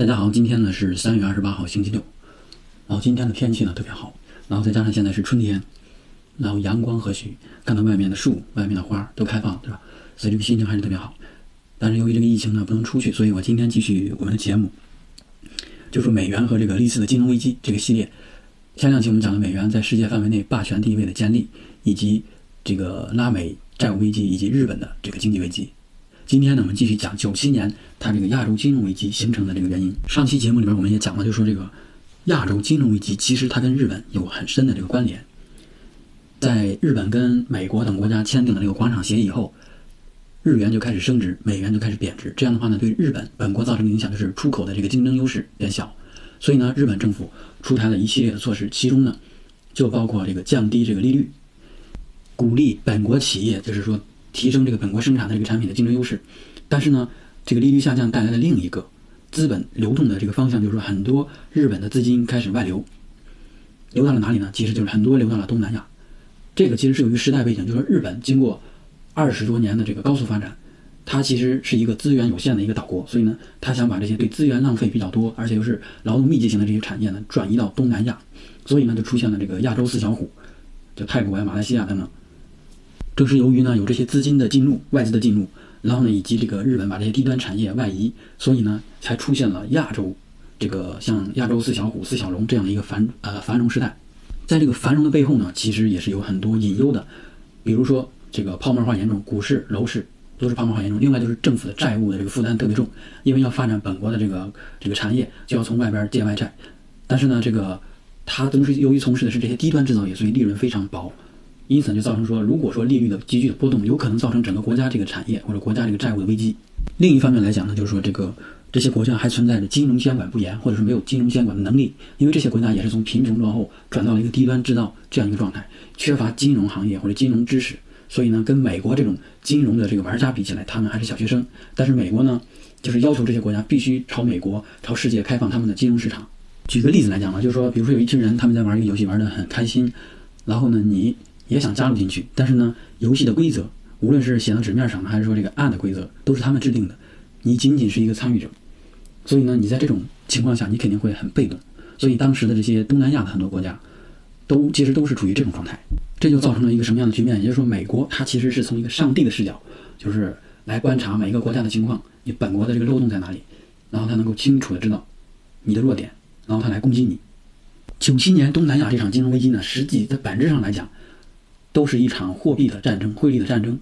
大家好，今天呢是三月二十八号，星期六。然后今天的天气呢特别好，然后再加上现在是春天，然后阳光和煦，看到外面的树、外面的花都开放，对吧？所以这个心情还是特别好。但是由于这个疫情呢不能出去，所以我今天继续我们的节目，就说美元和这个历次的金融危机这个系列。前两期我们讲了美元在世界范围内霸权地位的建立，以及这个拉美债务危机以及日本的这个经济危机。今天呢，我们继续讲九七年它这个亚洲金融危机形成的这个原因。上期节目里边我们也讲了，就说这个亚洲金融危机其实它跟日本有很深的这个关联。在日本跟美国等国家签订了这个广场协议以后，日元就开始升值，美元就开始贬值。这样的话呢，对日本本国造成的影响就是出口的这个竞争优势变小。所以呢，日本政府出台了一系列的措施，其中呢就包括这个降低这个利率，鼓励本国企业，就是说。提升这个本国生产的这个产品的竞争优势，但是呢，这个利率下降带来的另一个资本流动的这个方向，就是说很多日本的资金开始外流，流到了哪里呢？其实就是很多流到了东南亚。这个其实是由于时代背景，就是说日本经过二十多年的这个高速发展，它其实是一个资源有限的一个岛国，所以呢，他想把这些对资源浪费比较多，而且又是劳动密集型的这些产业呢，转移到东南亚，所以呢，就出现了这个亚洲四小虎，就泰国呀、马来西亚等等。正是由于呢有这些资金的进入、外资的进入，然后呢以及这个日本把这些低端产业外移，所以呢才出现了亚洲这个像亚洲四小虎、四小龙这样的一个繁呃繁荣时代。在这个繁荣的背后呢，其实也是有很多隐忧的，比如说这个泡沫化严重，股市、楼市都是泡沫化严重。另外就是政府的债务的这个负担特别重，因为要发展本国的这个这个产业，就要从外边借外债。但是呢，这个它都是由于从事的是这些低端制造业，所以利润非常薄。因此就造成说，如果说利率的急剧的波动，有可能造成整个国家这个产业或者国家这个债务的危机。另一方面来讲呢，就是说这个这些国家还存在着金融监管不严，或者是没有金融监管的能力。因为这些国家也是从贫穷落后转到了一个低端制造这样一个状态，缺乏金融行业或者金融知识。所以呢，跟美国这种金融的这个玩家比起来，他们还是小学生。但是美国呢，就是要求这些国家必须朝美国、朝世界开放他们的金融市场。举个例子来讲呢，就是说，比如说有一群人他们在玩一个游戏，玩得很开心，然后呢，你。也想加入进去，但是呢，游戏的规则，无论是写到纸面上，还是说这个暗的规则，都是他们制定的，你仅仅是一个参与者，所以呢，你在这种情况下，你肯定会很被动。所以当时的这些东南亚的很多国家，都其实都是处于这种状态，这就造成了一个什么样的局面？也就是说，美国它其实是从一个上帝的视角，就是来观察每一个国家的情况，你本国的这个漏洞在哪里，然后他能够清楚的知道你的弱点，然后他来攻击你。九七年东南亚这场金融危机呢，实际在本质上来讲。都是一场货币的战争、汇率的战争，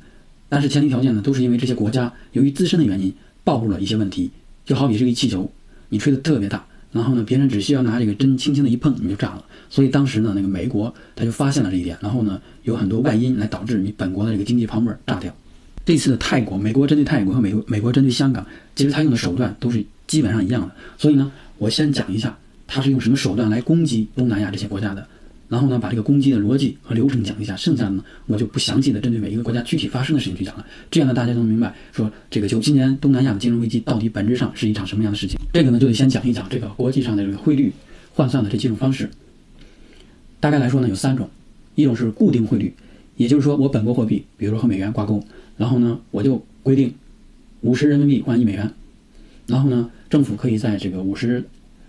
但是前提条件呢，都是因为这些国家由于自身的原因暴露了一些问题，就好比这个气球，你吹得特别大，然后呢，别人只需要拿这个针轻轻的一碰，你就炸了。所以当时呢，那个美国他就发现了这一点，然后呢，有很多外因来导致你本国的这个经济泡沫炸掉。这次的泰国，美国针对泰国和美国美国针对香港，其实他用的手段都是基本上一样的。所以呢，我先讲一下他是用什么手段来攻击东南亚这些国家的。然后呢，把这个攻击的逻辑和流程讲一下，剩下的呢，我就不详细的针对每一个国家具体发生的事情去讲了。这样呢，大家能明白，说这个九七年东南亚的金融危机到底本质上是一场什么样的事情。这个呢，就得先讲一讲这个国际上的这个汇率换算的这几种方式。大概来说呢，有三种，一种是固定汇率，也就是说我本国货币，比如说和美元挂钩，然后呢，我就规定五十人民币换一美元，然后呢，政府可以在这个五十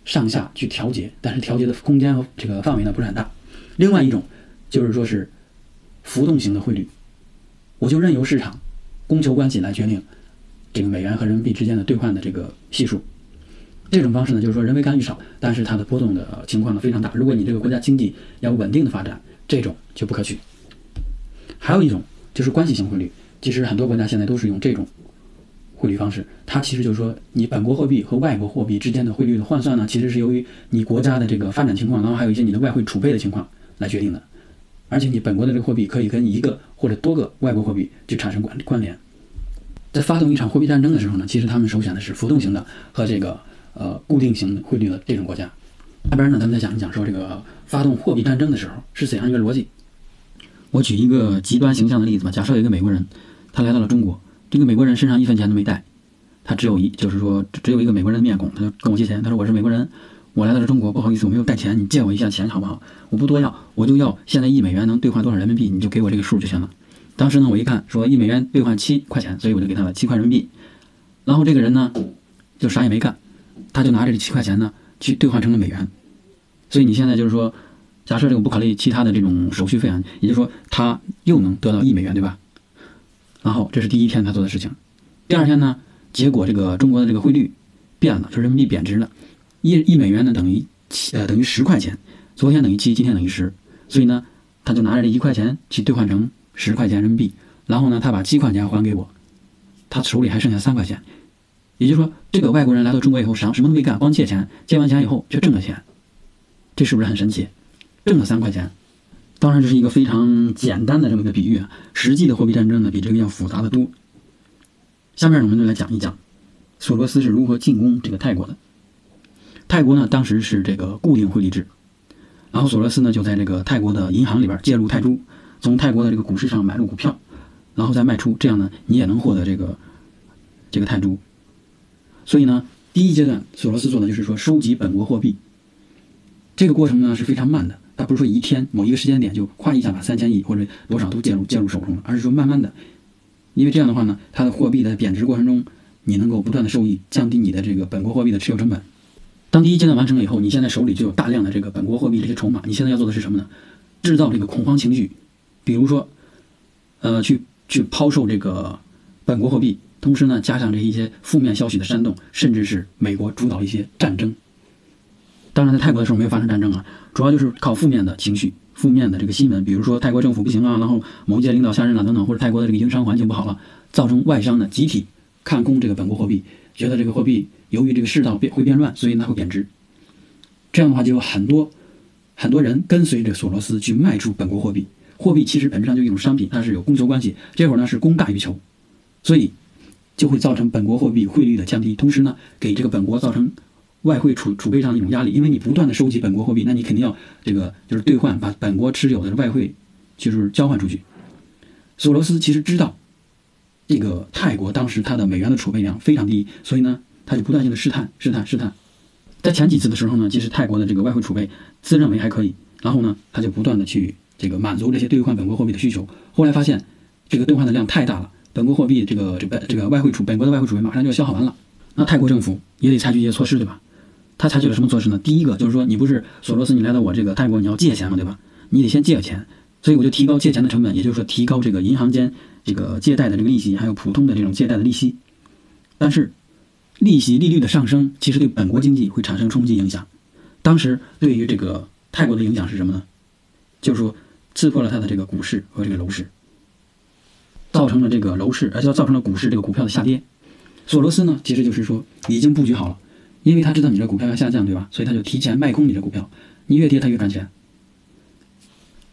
上下去调节，但是调节的空间和这个范围呢不是很大。另外一种，就是说是浮动型的汇率，我就任由市场供求关系来决定这个美元和人民币之间的兑换的这个系数。这种方式呢，就是说人为干预少，但是它的波动的情况呢非常大。如果你这个国家经济要稳定的发展，这种就不可取。还有一种就是关系型汇率，其实很多国家现在都是用这种汇率方式。它其实就是说，你本国货币和外国货币之间的汇率的换算呢，其实是由于你国家的这个发展情况，然后还有一些你的外汇储备的情况。来决定的，而且你本国的这个货币可以跟一个或者多个外国货币就产生关关联。在发动一场货币战争的时候呢，其实他们首选的是浮动型的和这个呃固定型汇率的这种国家。下边呢，咱们再讲一讲说这个发动货币战争的时候是怎样一个逻辑。我举一个极端形象的例子吧，假设有一个美国人，他来到了中国，这个美国人身上一分钱都没带，他只有一就是说只有一个美国人的面孔，他就跟我借钱，他说我是美国人。我来到了中国，不好意思，我没有带钱，你借我一下钱好不好？我不多要，我就要现在一美元能兑换多少人民币，你就给我这个数就行了。当时呢，我一看说一美元兑换七块钱，所以我就给他了七块人民币。然后这个人呢，就啥也没干，他就拿着这七块钱呢去兑换成了美元。所以你现在就是说，假设这个不考虑其他的这种手续费啊，也就是说他又能得到一美元，对吧？然后这是第一天他做的事情。第二天呢，结果这个中国的这个汇率变了，就是人民币贬值了，一一美元呢等于七呃等于十块钱，昨天等于七，今天等于十，所以呢他就拿着这一块钱去兑换成十块钱人民币，然后呢他把七块钱还给我，他手里还剩下三块钱，也就是说这个外国人来到中国以后啥什么都没干，光借钱，借完钱以后却挣了钱。这是不是很神奇？挣了三块钱，当然这是一个非常简单的这么一个比喻啊。实际的货币战争呢，比这个要复杂的多。下面我们就来讲一讲，索罗斯是如何进攻这个泰国的。泰国呢，当时是这个固定汇率制，然后索罗斯呢就在这个泰国的银行里边介入泰铢，从泰国的这个股市上买入股票，然后再卖出，这样呢你也能获得这个这个泰铢。所以呢，第一阶段索罗斯做的就是说收集本国货币。这个过程呢是非常慢的，它不是说一天某一个时间点就夸一下把三千亿或者多少都介入介入手中了，而是说慢慢的，因为这样的话呢，它的货币在贬值过程中，你能够不断的受益，降低你的这个本国货币的持有成本。当第一阶段完成了以后，你现在手里就有大量的这个本国货币这些筹码，你现在要做的是什么呢？制造这个恐慌情绪，比如说，呃，去去抛售这个本国货币，同时呢，加上这一些负面消息的煽动，甚至是美国主导一些战争。当然，在泰国的时候没有发生战争啊，主要就是靠负面的情绪、负面的这个新闻，比如说泰国政府不行啊，然后某一届领导下任了等等，或者泰国的这个营商环境不好了，造成外商呢集体看空这个本国货币，觉得这个货币由于这个世道变会变乱，所以它会贬值。这样的话，就有很多很多人跟随着索罗斯去卖出本国货币。货币其实本质上就一种商品，它是有供求关系，这会儿呢是供大于求，所以就会造成本国货币汇率的降低，同时呢给这个本国造成。外汇储储备上的一种压力，因为你不断的收集本国货币，那你肯定要这个就是兑换，把本国持有的外汇就是交换出去。索罗斯其实知道，这个泰国当时它的美元的储备量非常低，所以呢，他就不断性的试探、试探、试探。在前几次的时候呢，其实泰国的这个外汇储备自认为还可以，然后呢，他就不断的去这个满足这些兑换本国货币的需求。后来发现这个兑换的量太大了，本国货币这个这个这个外汇储本国的外汇储备马上就要消耗完了，那泰国政府也得采取一些措施，对吧？他采取了什么措施呢？第一个就是说，你不是索罗斯，你来到我这个泰国，你要借钱嘛，对吧？你得先借钱，所以我就提高借钱的成本，也就是说，提高这个银行间这个借贷的这个利息，还有普通的这种借贷的利息。但是，利息利率的上升，其实对本国经济会产生冲击影响。当时对于这个泰国的影响是什么呢？就是说，刺破了它的这个股市和这个楼市，造成了这个楼市，而且造成了股市这个股票的下跌。索罗斯呢，其实就是说已经布局好了。因为他知道你这股票要下降，对吧？所以他就提前卖空你这股票，你越跌他越赚钱。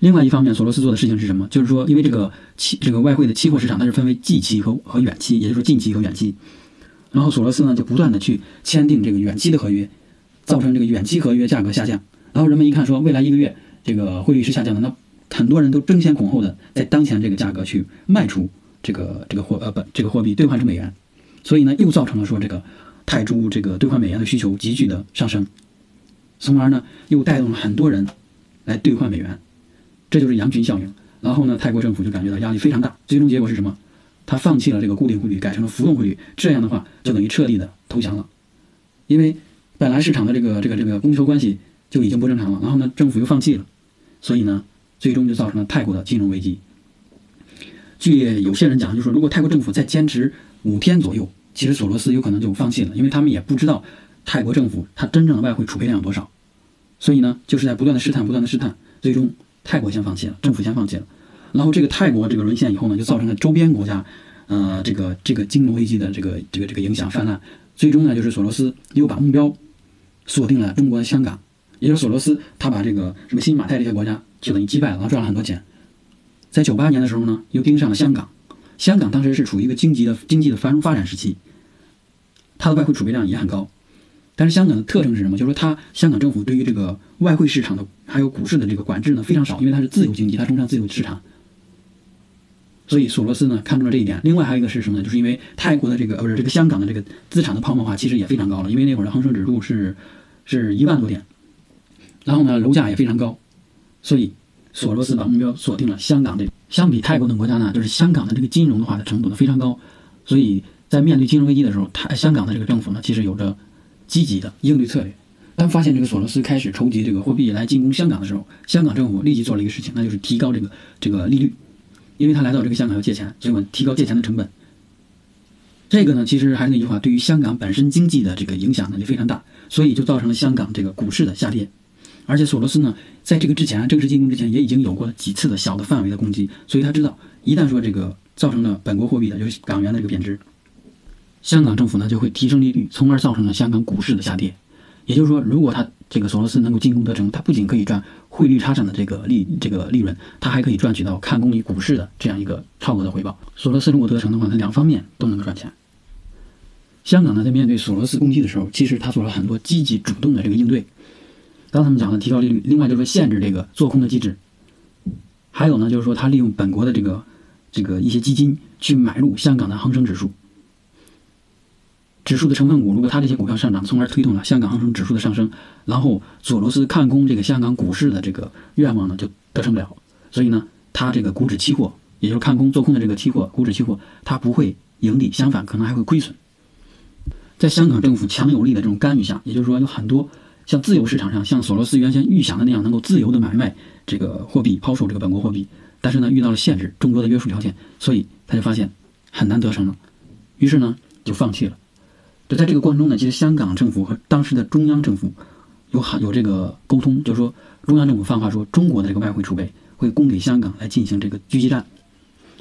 另外一方面，索罗斯做的事情是什么？就是说，因为这个期这个外汇的期货市场，它是分为近期和和远期，也就是说近期和远期。然后索罗斯呢就不断的去签订这个远期的合约，造成这个远期合约价格下降。然后人们一看说，未来一个月这个汇率是下降的，那很多人都争先恐后的在当前这个价格去卖出这个这个货呃不这个货币兑换成美元，所以呢又造成了说这个。泰铢这个兑换美元的需求急剧的上升，从而呢又带动了很多人来兑换美元，这就是羊群效应。然后呢，泰国政府就感觉到压力非常大，最终结果是什么？他放弃了这个固定汇率，改成了浮动汇率。这样的话，就等于彻底的投降了，因为本来市场的这个这个这个供求关系就已经不正常了。然后呢，政府又放弃了，所以呢，最终就造成了泰国的金融危机。据有些人讲，就是说如果泰国政府再坚持五天左右。其实索罗斯有可能就放弃了，因为他们也不知道泰国政府它真正的外汇储备量有多少，所以呢，就是在不断的试探，不断的试探，最终泰国先放弃了，政府先放弃了，然后这个泰国这个沦陷以后呢，就造成了周边国家，呃，这个这个金融危机的这个这个这个影响泛滥，最终呢，就是索罗斯又把目标锁定了中国的香港，也就是索罗斯他把这个什么新马泰这些国家就等于击败了，然后赚了很多钱，在九八年的时候呢，又盯上了香港，香港当时是处于一个经济的经济的繁荣发展时期。它的外汇储备量也很高，但是香港的特征是什么？就是说，它香港政府对于这个外汇市场的还有股市的这个管制呢非常少，因为它是自由经济，它崇尚自由市场。所以索罗斯呢看中了这一点。另外还有一个是什么呢？就是因为泰国的这个呃不是这个香港的这个资产的泡沫化其实也非常高了，因为那会儿的恒生指数是是一万多点，然后呢楼价也非常高，所以索罗斯把目标锁定了香港这。相比泰国等国家呢，就是香港的这个金融化的程度呢非常高，所以。在面对金融危机的时候，它香港的这个政府呢，其实有着积极的应对策略。当发现这个索罗斯开始筹集这个货币来进攻香港的时候，香港政府立即做了一个事情，那就是提高这个这个利率，因为他来到这个香港要借钱，所以我提高借钱的成本。这个呢，其实还是那句话，对于香港本身经济的这个影响呢就非常大，所以就造成了香港这个股市的下跌。而且索罗斯呢，在这个之前正式进攻之前，也已经有过几次的小的范围的攻击，所以他知道，一旦说这个造成了本国货币的就是港元的这个贬值，香港政府呢就会提升利率，从而造成了香港股市的下跌。也就是说，如果他这个索罗斯能够进攻得成，他不仅可以赚汇率差价的这个利这个利润，他还可以赚取到看空于股市的这样一个超额的回报。索罗斯如果得成的话，他两方面都能够赚钱。香港呢，在面对索罗斯攻击的时候，其实他做了很多积极主动的这个应对。刚才我们讲的提高利率，另外就是说限制这个做空的机制，还有呢，就是说他利用本国的这个这个一些基金去买入香港的恒生指数。指数的成分股，如果它这些股票上涨，从而推动了香港恒生指数的上升，然后索罗斯看空这个香港股市的这个愿望呢，就得成不了。所以呢，它这个股指期货，也就是看空做空的这个期货，股指期货，它不会盈利，相反可能还会亏损。在香港政府强有力的这种干预下，也就是说，有很多像自由市场上，像索罗斯原先预想的那样，能够自由的买卖这个货币，抛售这个本国货币，但是呢，遇到了限制，众多的约束条件，所以他就发现很难得成了，于是呢，就放弃了。就在这个过程中呢，其实香港政府和当时的中央政府有很有这个沟通，就是说中央政府放话说，中国的这个外汇储备会供给香港来进行这个狙击战。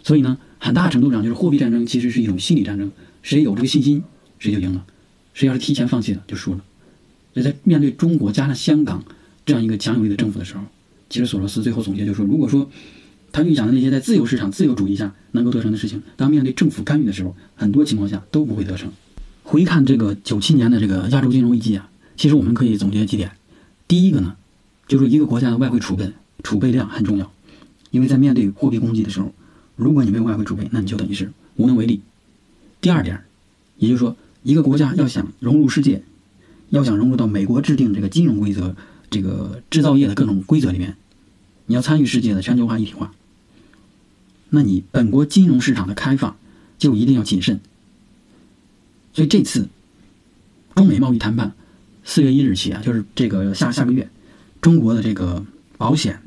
所以呢，很大程度上就是货币战争其实是一种心理战争，谁有这个信心，谁就赢了；谁要是提前放弃了，就输了。所以在面对中国加上香港这样一个强有力的政府的时候，其实索罗斯最后总结就是说，如果说他预想的那些在自由市场、自由主义下能够得成的事情，当面对政府干预的时候，很多情况下都不会得成。回看这个九七年的这个亚洲金融危机啊，其实我们可以总结几点。第一个呢，就是一个国家的外汇储备储备量很重要，因为在面对货币攻击的时候，如果你没有外汇储备，那你就等于是无能为力。第二点，也就是说，一个国家要想融入世界，要想融入到美国制定这个金融规则、这个制造业的各种规则里面，你要参与世界的全球化一体化，那你本国金融市场的开放就一定要谨慎。所以这次中美贸易谈判四月一日起啊，就是这个下下个月，中国的这个保险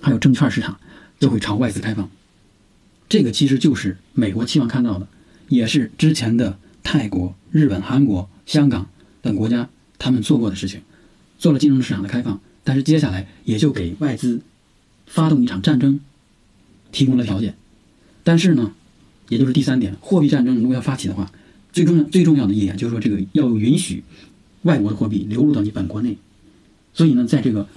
还有证券市场就会朝外资开放。这个其实就是美国期望看到的，也是之前的泰国、日本、韩国、香港等国家他们做过的事情，做了金融市场的开放。但是接下来也就给外资发动一场战争提供了条件。但是呢，也就是第三点，货币战争如果要发起的话。最重要、最重要的一点就是说，这个要允许外国的货币流入到你本国内。所以呢，在这个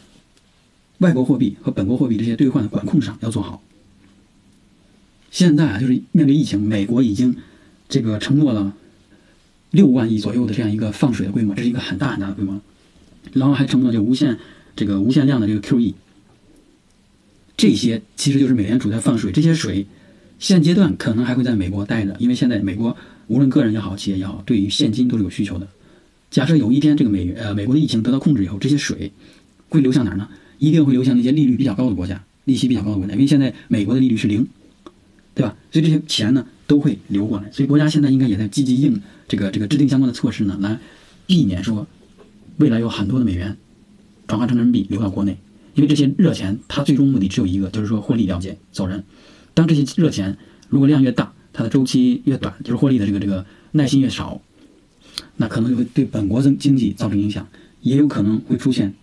外国货币和本国货币这些兑换的管控上要做好。现在啊，就是面对疫情，美国已经这个承诺了六万亿左右的这样一个放水的规模，这是一个很大很大的规模。然后还承诺就无限这个无限量的这个 QE。这些其实就是美联储在放水，这些水现阶段可能还会在美国待着，因为现在美国。无论个人也好，企业也好，对于现金都是有需求的。假设有一天这个美元呃美国的疫情得到控制以后，这些水会流向哪儿呢？一定会流向那些利率比较高的国家，利息比较高的国家，因为现在美国的利率是零，对吧？所以这些钱呢都会流过来。所以国家现在应该也在积极应这个这个制定相关的措施呢，来避免说未来有很多的美元转化成人民币流到国内，因为这些热钱它最终目的只有一个，就是说获利了结走人。当这些热钱如果量越大，它的周期越短，就是获利的这个这个耐心越少，那可能就会对本国经经济造成影响，也有可能会出现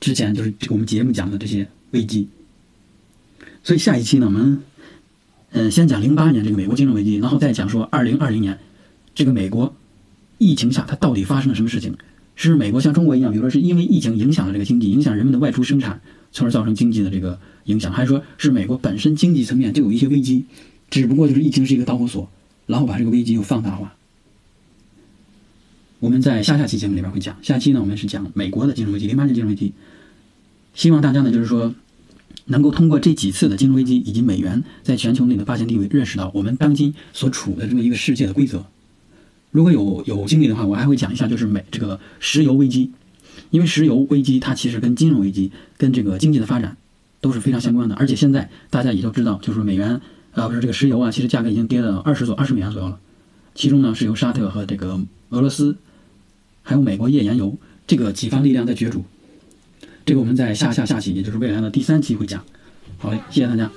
之前就是我们节目讲的这些危机。所以下一期呢，我们嗯先讲零八年这个美国金融危机，然后再讲说二零二零年这个美国疫情下它到底发生了什么事情？是美国像中国一样，比如说是因为疫情影响了这个经济，影响人们的外出生产，从而造成经济的这个影响，还是说是美国本身经济层面就有一些危机？只不过就是疫情是一个导火索，然后把这个危机又放大化。我们在下下期节目里边会讲，下期呢我们是讲美国的金融危机，零八年金融危机。希望大家呢就是说，能够通过这几次的金融危机以及美元在全球内的霸权地位，认识到我们当今所处的这么一个世界的规则。如果有有精力的话，我还会讲一下就是美这个石油危机，因为石油危机它其实跟金融危机跟这个经济的发展都是非常相关的，而且现在大家也都知道，就是美元。啊，不是这个石油啊，其实价格已经跌了二十左二十美元左右了。其中呢，是由沙特和这个俄罗斯还有美国页岩油，这个几方力量在角逐。这个我们在下下下期，也就是未来的第三期会讲。好嘞，谢谢大家。